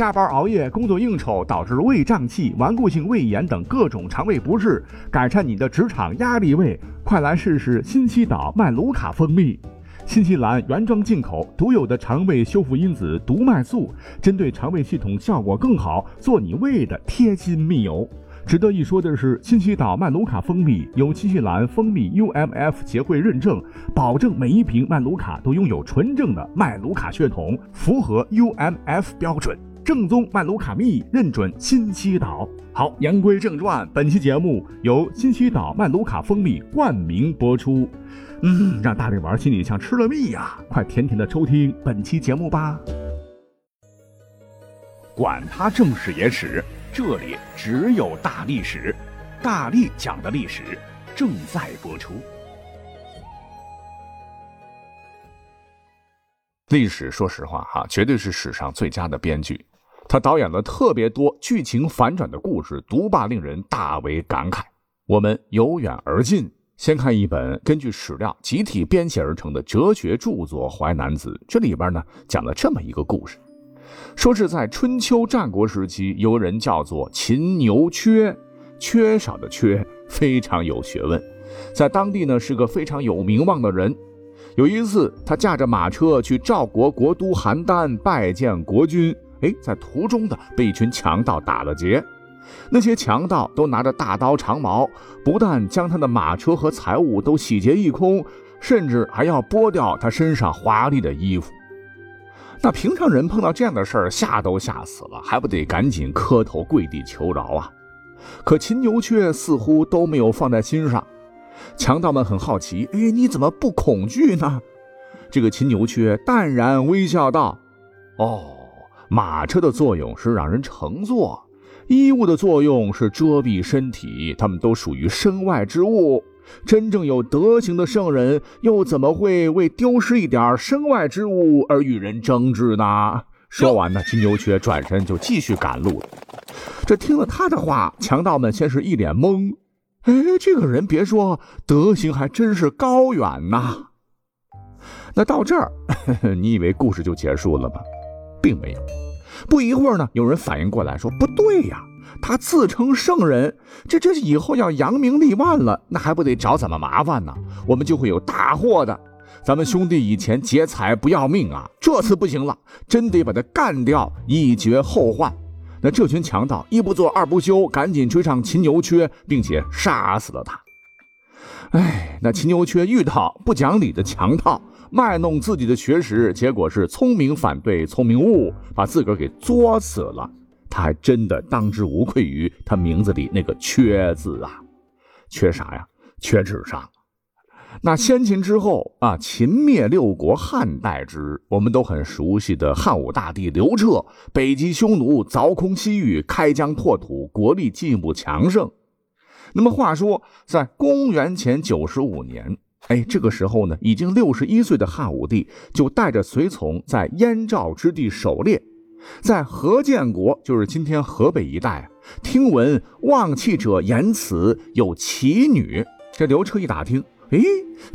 加班熬夜、工作应酬导致胃胀气、顽固性胃炎等各种肠胃不适，改善你的职场压力胃，快来试试新西岛麦卢卡蜂蜜。新西兰原装进口，独有的肠胃修复因子毒麦素，针对肠胃系统效果更好，做你胃的贴心密友。值得一说的是，新西岛麦卢卡蜂蜜由新西兰蜂蜜 UMF 协会认证，保证每一瓶麦卢卡都拥有纯正的麦卢卡血统，符合 UMF 标准。正宗曼卢卡蜜认准新西岛。好，言归正传，本期节目由新西岛曼卢卡蜂蜜冠名播出。嗯，让大力丸心里像吃了蜜呀！快甜甜的收听本期节目吧。管他正史野史，这里只有大历史，大力讲的历史正在播出。历史，说实话哈，绝对是史上最佳的编剧。他导演了特别多剧情反转的故事，独霸令人大为感慨。我们由远而近。先看一本根据史料集体编写而成的哲学著作《淮南子》，这里边呢讲了这么一个故事，说是在春秋战国时期，有人叫做秦牛缺，缺少的缺，非常有学问，在当地呢是个非常有名望的人。有一次，他驾着马车去赵国国都邯郸拜见国君，哎，在途中的被一群强盗打了劫。那些强盗都拿着大刀长矛，不但将他的马车和财物都洗劫一空，甚至还要剥掉他身上华丽的衣服。那平常人碰到这样的事儿，吓都吓死了，还不得赶紧磕头跪地求饶啊？可秦牛却似乎都没有放在心上。强盗们很好奇：“哎，你怎么不恐惧呢？”这个秦牛却淡然微笑道：“哦，马车的作用是让人乘坐。”衣物的作用是遮蔽身体，他们都属于身外之物。真正有德行的圣人，又怎么会为丢失一点身外之物而与人争执呢？说完呢，金牛却转身就继续赶路。这听了他的话，强盗们先是一脸懵。哎，这个人别说，德行还真是高远呐。那到这儿，你以为故事就结束了吗？并没有。不一会儿呢，有人反应过来，说：“不对呀，他自称圣人，这这以后要扬名立万了，那还不得找咱们麻烦呢？我们就会有大祸的。咱们兄弟以前劫财不要命啊，这次不行了，真得把他干掉，以绝后患。”那这群强盗一不做二不休，赶紧追上秦牛缺，并且杀死了他。哎，那秦牛缺遇到不讲理的强盗。卖弄自己的学识，结果是聪明反对聪明误，把自个儿给作死了。他还真的当之无愧于他名字里那个“缺”字啊！缺啥呀？缺智商。那先秦之后啊，秦灭六国，汉代之，我们都很熟悉的汉武大帝刘彻，北击匈奴，凿空西域，开疆拓土，国力进一步强盛。那么话说，在公元前九十五年。哎，这个时候呢，已经六十一岁的汉武帝就带着随从在燕赵之地狩猎，在河建国，就是今天河北一带，听闻望气者言此有奇女。这刘彻一打听，哎，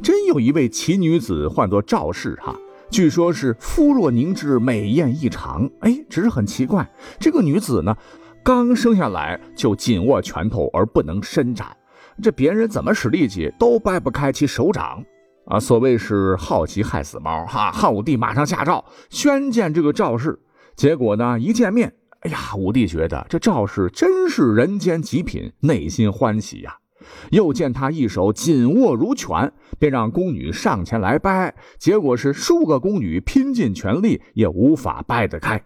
真有一位奇女子，唤作赵氏哈，据说是肤若凝脂，美艳异常。哎，只是很奇怪，这个女子呢，刚生下来就紧握拳头而不能伸展。这别人怎么使力气都掰不开其手掌啊！所谓是好奇害死猫哈！汉武帝马上下诏宣见这个赵氏，结果呢，一见面，哎呀，武帝觉得这赵氏真是人间极品，内心欢喜呀。又见他一手紧握如拳，便让宫女上前来掰，结果是数个宫女拼尽全力也无法掰得开。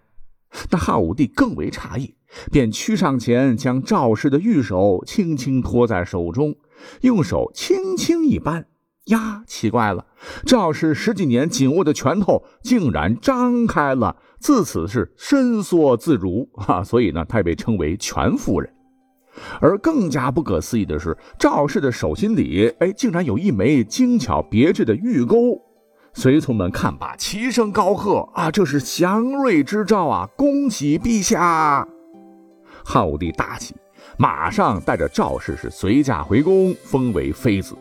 那汉武帝更为诧异。便趋上前，将赵氏的玉手轻轻托在手中，用手轻轻一扳，呀，奇怪了，赵氏十几年紧握的拳头竟然张开了，自此是伸缩自如啊！所以呢，她被称为全夫人。而更加不可思议的是，赵氏的手心里，哎，竟然有一枚精巧别致的玉钩。随从们看罢，齐声高喝：“啊，这是祥瑞之兆啊！恭喜陛下！”汉武帝大喜，马上带着赵氏是随驾回宫，封为妃子。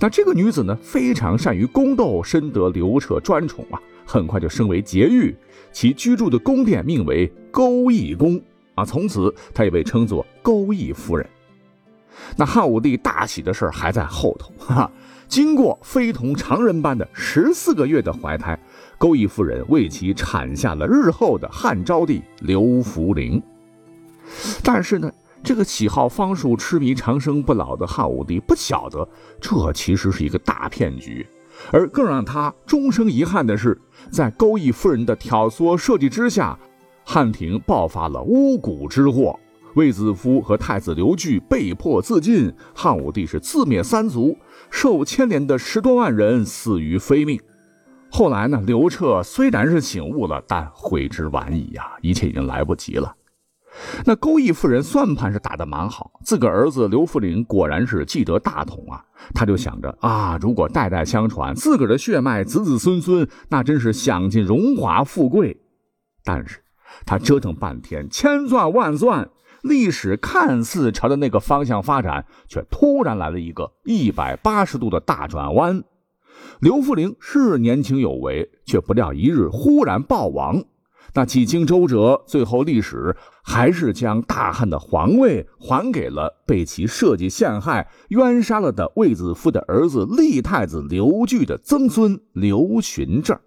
那这个女子呢，非常善于宫斗，深得刘彻专宠啊，很快就升为婕妤。其居住的宫殿命为钩弋宫啊，从此她也被称作钩弋夫人。那汉武帝大喜的事还在后头，哈哈。经过非同常人般的十四个月的怀胎，钩弋夫人为其产下了日后的汉昭帝刘弗陵。但是呢，这个喜好方术、痴迷长生不老的汉武帝不晓得，这其实是一个大骗局。而更让他终生遗憾的是，在钩弋夫人的挑唆设计之下，汉廷爆发了巫蛊之祸。卫子夫和太子刘据被迫自尽，汉武帝是自灭三族，受牵连的十多万人死于非命。后来呢，刘彻虽然是醒悟了，但悔之晚矣呀，一切已经来不及了。那钩弋夫人算盘是打得蛮好，自个儿子刘弗陵果然是继得大统啊，他就想着啊，如果代代相传，自个儿的血脉子子孙孙，那真是享尽荣华富贵。但是他折腾半天，千算万算。历史看似朝着那个方向发展，却突然来了一个一百八十度的大转弯。刘弗陵是年轻有为，却不料一日忽然暴亡。那几经周折，最后历史还是将大汉的皇位还给了被其设计陷害、冤杀了的卫子夫的儿子立太子刘据的曾孙刘询这儿。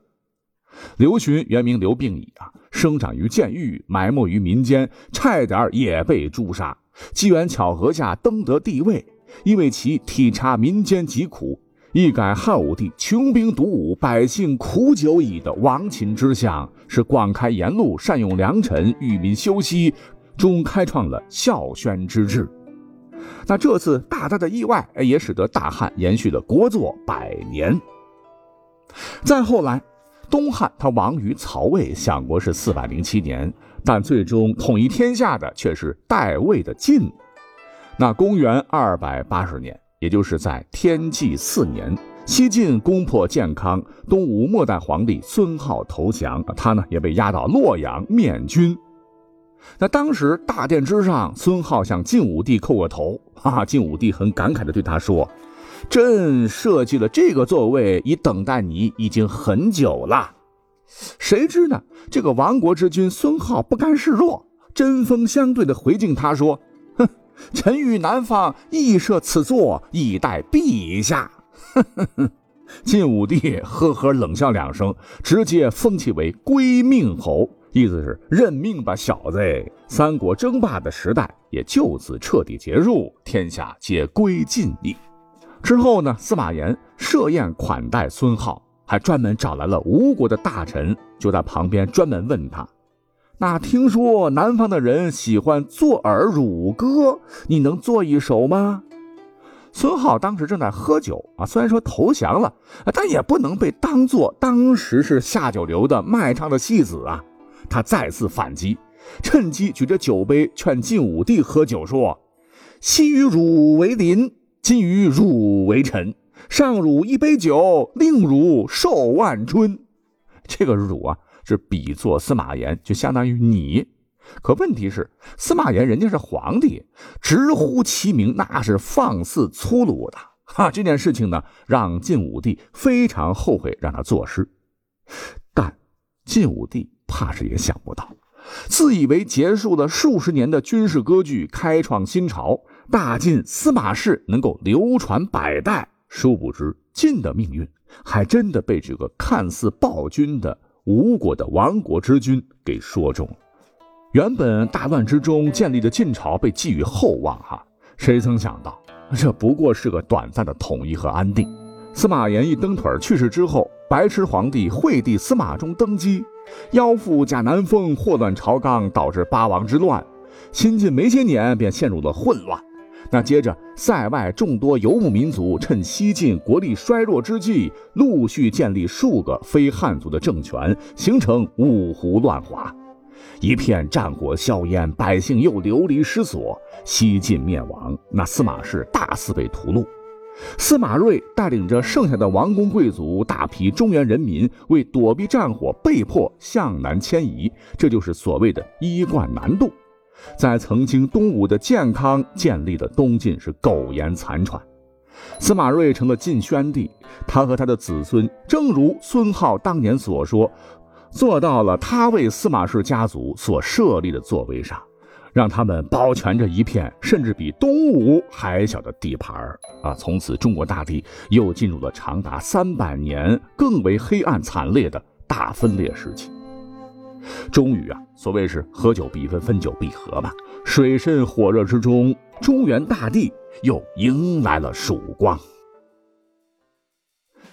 刘询原名刘病已啊，生长于监狱，埋没于民间，差点也被诛杀。机缘巧合下登得帝位，因为其体察民间疾苦，一改汉武帝穷兵黩武、百姓苦久矣的亡秦之相，是广开言路，善用良臣，与民休息，终开创了孝宣之治。那这次大大的意外，也使得大汉延续了国祚百年。再后来。东汉他亡于曹魏，享国是四百零七年，但最终统一天下的却是代魏的晋。那公元二百八十年，也就是在天纪四年，西晋攻破建康，东吴末代皇帝孙皓投降，他呢也被押到洛阳面君。那当时大殿之上，孙皓向晋武帝叩个头，哈，晋武帝很感慨地对他说。朕设计了这个座位，以等待你已经很久了。谁知呢？这个亡国之君孙皓不甘示弱，针锋相对的回敬他说：“，臣与南方亦设此座，以待陛下。”晋武帝呵呵冷笑两声，直接封其为归命侯，意思是认命吧，小子。三国争霸的时代也就此彻底结束，天下皆归晋矣。之后呢？司马炎设宴款待孙皓，还专门找来了吴国的大臣，就在旁边专门问他：“那听说南方的人喜欢作尔辱歌，你能作一首吗？”孙皓当时正在喝酒啊，虽然说投降了，但也不能被当做当时是下九流的卖唱的戏子啊。他再次反击，趁机举着酒杯劝晋武帝喝酒，说：“昔与汝为邻。”今与汝为臣，上汝一杯酒，令汝寿万春。这个汝啊，是比作司马炎，就相当于你。可问题是，司马炎人家是皇帝，直呼其名，那是放肆粗鲁的。哈，这件事情呢，让晋武帝非常后悔让他作诗。但晋武帝怕是也想不到，自以为结束了数十年的军事割据，开创新朝。大晋司马氏能够流传百代，殊不知晋的命运还真的被这个看似暴君的吴国的亡国之君给说中了。原本大乱之中建立的晋朝被寄予厚望，哈，谁曾想到这不过是个短暂的统一和安定。司马炎一蹬腿去世之后，白痴皇帝惠帝司马衷登基，妖妇贾南风祸乱朝纲，导致八王之乱。新晋没些年便陷入了混乱。那接着，塞外众多游牧民族趁西晋国力衰弱之际，陆续建立数个非汉族的政权，形成五胡乱华，一片战火硝烟，百姓又流离失所，西晋灭亡。那司马氏大肆被屠戮，司马睿带领着剩下的王公贵族、大批中原人民，为躲避战火，被迫向南迁移，这就是所谓的衣冠南渡。在曾经东吴的建康建立的东晋是苟延残喘，司马睿成了晋宣帝。他和他的子孙，正如孙皓当年所说：“坐到了他为司马氏家族所设立的座位上，让他们保全着一片甚至比东吴还小的地盘啊！从此，中国大地又进入了长达三百年更为黑暗惨烈的大分裂时期。终于啊，所谓是合久必分，分久必合吧。水深火热之中，中原大地又迎来了曙光。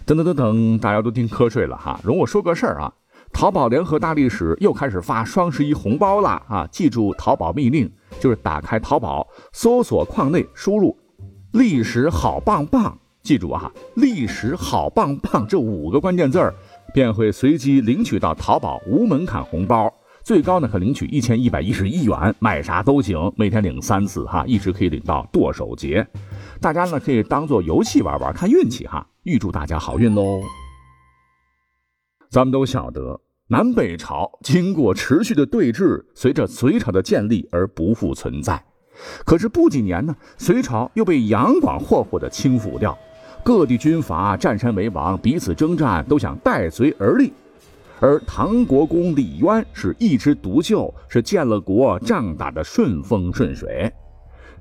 等等等等，大家都听瞌睡了哈。容我说个事儿啊，淘宝联合大历史又开始发双十一红包了啊！记住淘宝密令，就是打开淘宝搜索框内输入“历史好棒棒”，记住啊，“历史好棒棒”这五个关键字儿。便会随机领取到淘宝无门槛红包，最高呢可领取一千一百一十一元，买啥都行，每天领三次哈，一直可以领到剁手节。大家呢可以当做游戏玩玩，看运气哈。预祝大家好运喽！咱们都晓得，南北朝经过持续的对峙，随着隋朝的建立而不复存在。可是不几年呢，隋朝又被杨广霍霍的倾覆掉。各地军阀占山为王，彼此征战，都想代隋而立。而唐国公李渊是一枝独秀，是建了国，仗打得顺风顺水。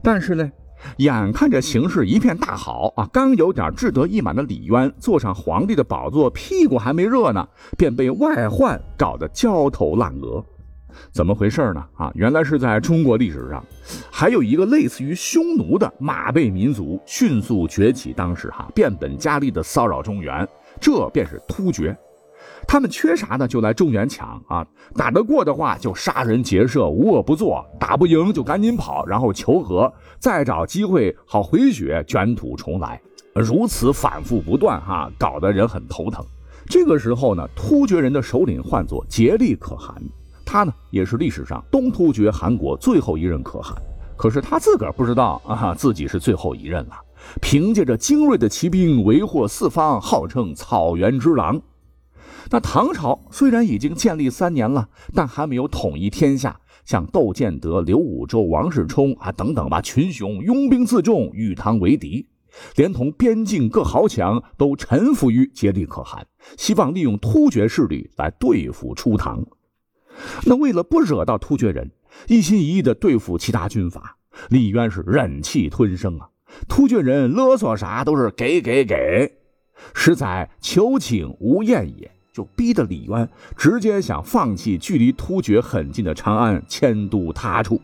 但是呢，眼看着形势一片大好啊，刚有点志得意满的李渊坐上皇帝的宝座，屁股还没热呢，便被外患搞得焦头烂额。怎么回事呢？啊，原来是在中国历史上，还有一个类似于匈奴的马背民族迅速崛起，当时哈变本加厉的骚扰中原，这便是突厥。他们缺啥呢？就来中原抢啊！打得过的话就杀人劫舍，无恶不作；打不赢就赶紧跑，然后求和，再找机会好回血，卷土重来。如此反复不断，哈，搞得人很头疼。这个时候呢，突厥人的首领唤作颉利可汗。他呢，也是历史上东突厥汗国最后一任可汗，可是他自个儿不知道啊，自己是最后一任了。凭借着精锐的骑兵，为祸四方，号称草原之狼。那唐朝虽然已经建立三年了，但还没有统一天下，像窦建德、刘武周、王世充啊等等吧，群雄拥兵自重，与唐为敌，连同边境各豪强都臣服于颉利可汗，希望利用突厥势力来对付初唐。那为了不惹到突厥人，一心一意的对付其他军阀，李渊是忍气吞声啊。突厥人勒索啥都是给给给，实在求请无厌也，就逼得李渊直接想放弃距离突厥很近的长安，迁都他处。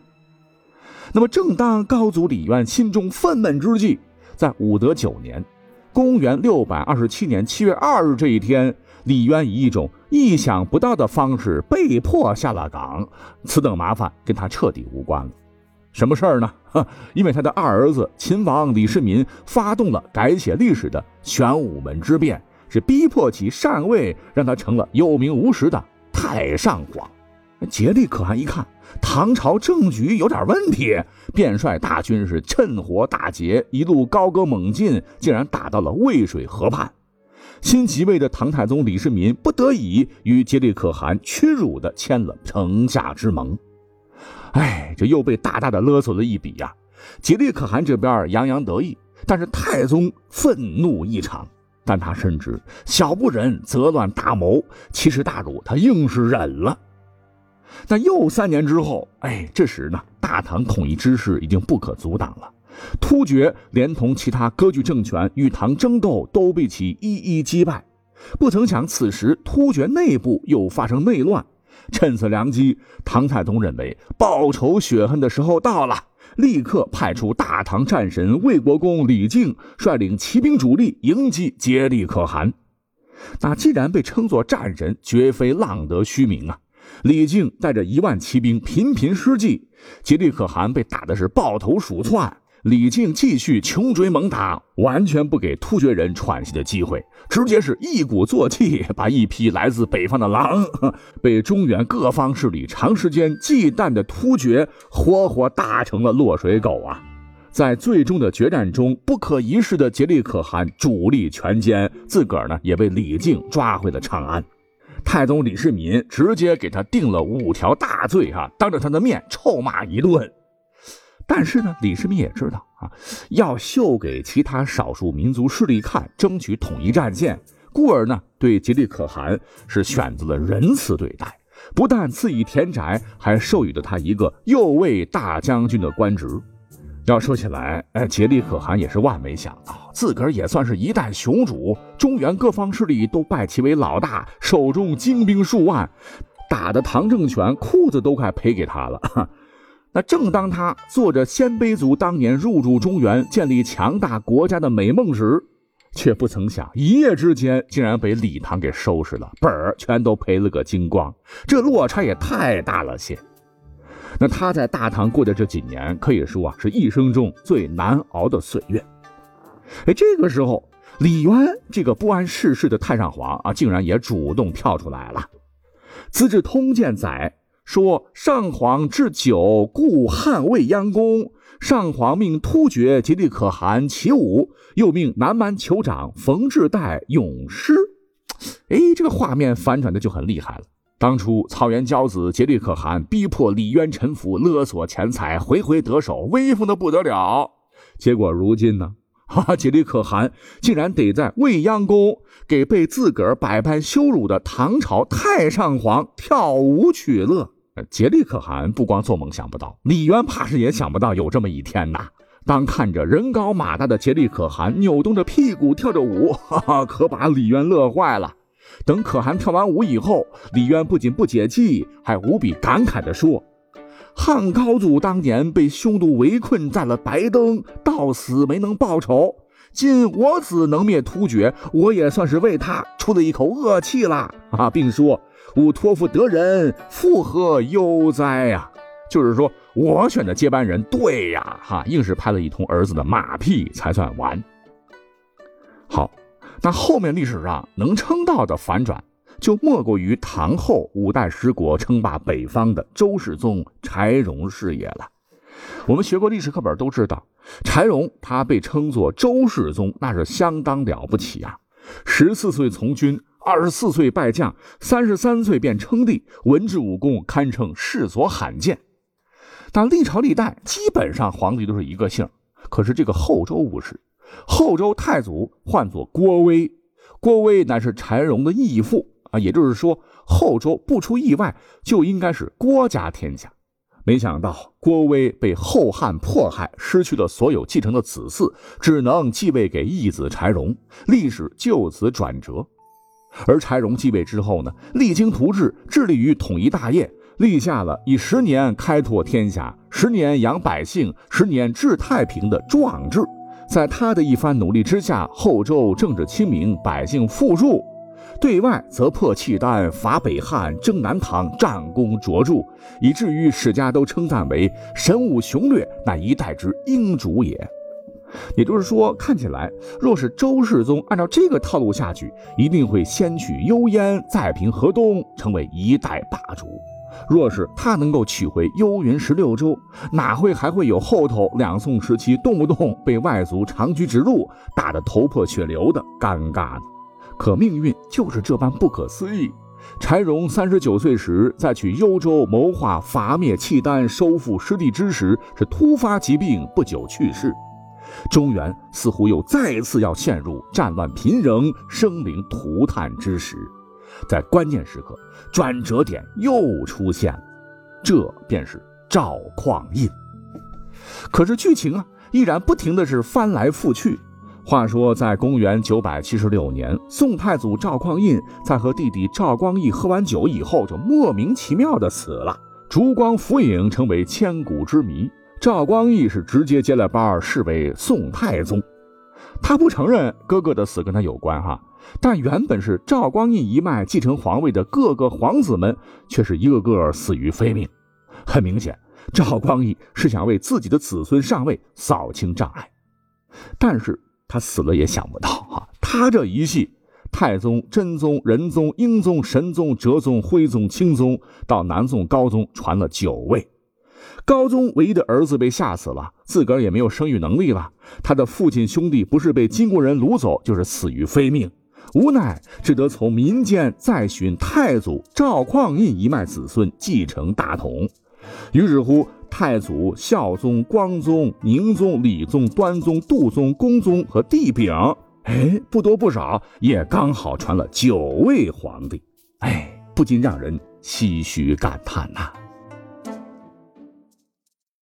那么，正当高祖李渊心中愤懑之际，在武德九年，公元六百二十七年七月二日这一天。李渊以一种意想不到的方式被迫下了岗，此等麻烦跟他彻底无关了。什么事儿呢？因为他的二儿子秦王李世民发动了改写历史的玄武门之变，是逼迫其禅位，让他成了有名无实的太上皇。颉利可汗一看唐朝政局有点问题，便率大军是趁火打劫，一路高歌猛进，竟然打到了渭水河畔。新即位的唐太宗李世民不得已与颉利可汗屈辱地签了城下之盟。哎，这又被大大的勒索了一笔呀！颉利可汗这边洋洋得意，但是太宗愤怒异常。但他深知小不忍则乱大谋，其实大辱，他硬是忍了。但又三年之后，哎，这时呢，大唐统一之势已经不可阻挡了。突厥连同其他割据政权与唐争斗，都被其一一击败。不曾想，此时突厥内部又发生内乱。趁此良机，唐太宗认为报仇雪恨的时候到了，立刻派出大唐战神魏国公李靖率领骑兵主力迎击颉利可汗。那既然被称作战神，绝非浪得虚名啊！李靖带着一万骑兵频频失计，颉利可汗被打的是抱头鼠窜。李靖继续穷追猛打，完全不给突厥人喘息的机会，直接是一鼓作气，把一批来自北方的狼，被中原各方势力长时间忌惮的突厥，活活打成了落水狗啊！在最终的决战中，不可一世的颉利可汗主力全歼，自个儿呢也被李靖抓回了长安。太宗李世民直接给他定了五条大罪，哈，当着他的面臭骂一顿。但是呢，李世民也知道啊，要秀给其他少数民族势力看，争取统一战线，故而呢，对竭利可汗是选择了仁慈对待，不但赐以田宅，还授予了他一个右卫大将军的官职。要说起来，哎，竭利可汗也是万没想到，自个儿也算是一代雄主，中原各方势力都拜其为老大，手中精兵数万，打的唐政权裤子都快赔给他了。那正当他做着鲜卑族当年入主中原、建立强大国家的美梦时，却不曾想一夜之间竟然被李唐给收拾了，本儿全都赔了个精光，这落差也太大了些。那他在大唐过的这几年，可以说啊是一生中最难熬的岁月。哎，这个时候，李渊这个不谙世事的太上皇啊，竟然也主动跳出来了。《资治通鉴》载说，上皇置酒，故汉未央宫。上皇命突厥竭力可汗起舞，又命南蛮酋长冯质代咏诗。哎，这个画面反转的就很厉害了。当初草原骄子竭力可汗逼迫李渊臣服，勒索钱财，回回得手，威风的不得了。结果如今呢，哈，竭力可汗竟然得在未央宫给被自个儿百般羞辱的唐朝太上皇跳舞取乐。竭利可汗不光做梦想不到，李渊怕是也想不到有这么一天呐。当看着人高马大的竭利可汗扭动着屁股跳着舞，哈哈，可把李渊乐坏了。等可汗跳完舞以后，李渊不仅不解气，还无比感慨地说：“汉高祖当年被匈奴围困在了白登，到死没能报仇。今我子能灭突厥，我也算是为他出了一口恶气了啊！”并说：“吾托付得人，复何忧哉呀？”就是说我选的接班人对呀，哈，硬是拍了一通儿子的马屁才算完。好。那后面历史上能称道的反转，就莫过于唐后五代十国称霸北方的周世宗柴荣事业了。我们学过历史课本都知道，柴荣他被称作周世宗，那是相当了不起啊！十四岁从军，二十四岁拜将，三十三岁便称帝，文治武功堪称世所罕见。但历朝历代基本上皇帝都是一个姓，可是这个后周不是。后周太祖唤作郭威，郭威乃是柴荣的义父啊，也就是说，后周不出意外就应该是郭家天下。没想到郭威被后汉迫害，失去了所有继承的子嗣，只能继位给义子柴荣，历史就此转折。而柴荣继位之后呢，励精图治，致力于统一大业，立下了以十年开拓天下、十年养百姓、十年治太平的壮志。在他的一番努力之下，后周政治清明，百姓富庶；对外则破契丹，伐北汉，征南唐，战功卓著，以至于史家都称赞为神武雄略，乃一代之英主也。也就是说，看起来，若是周世宗按照这个套路下去，一定会先取幽燕，再平河东，成为一代霸主。若是他能够取回幽云十六州，哪会还会有后头两宋时期动不动被外族长驱直入，打得头破血流的尴尬呢？可命运就是这般不可思议。柴荣三十九岁时，在去幽州谋划伐灭契丹、收复失地之时，是突发疾病，不久去世。中原似乎又再次要陷入战乱频仍、生灵涂炭之时。在关键时刻，转折点又出现了，这便是赵匡胤。可是剧情啊，依然不停的是翻来覆去。话说，在公元九百七十六年，宋太祖赵匡胤在和弟弟赵光义喝完酒以后，就莫名其妙的死了，烛光浮影成为千古之谜。赵光义是直接接了班，视为宋太宗。他不承认哥哥的死跟他有关，哈。但原本是赵光义一脉继承皇位的各个皇子们，却是一个个死于非命。很明显，赵光义是想为自己的子孙上位扫清障碍。但是他死了也想不到，哈，他这一系太宗、真宗、仁宗、英宗、神宗、哲宗、徽宗、钦宗，到南宋高宗传了九位。高宗唯一的儿子被吓死了，自个儿也没有生育能力了。他的父亲兄弟不是被金国人掳走，就是死于非命。无奈，只得从民间再寻太祖赵匡胤一脉子孙继承大统。于是乎，太祖孝宗、光宗、宁宗、理宗、端宗、杜宗、恭宗和帝昺，哎，不多不少，也刚好传了九位皇帝。哎，不禁让人唏嘘感叹呐。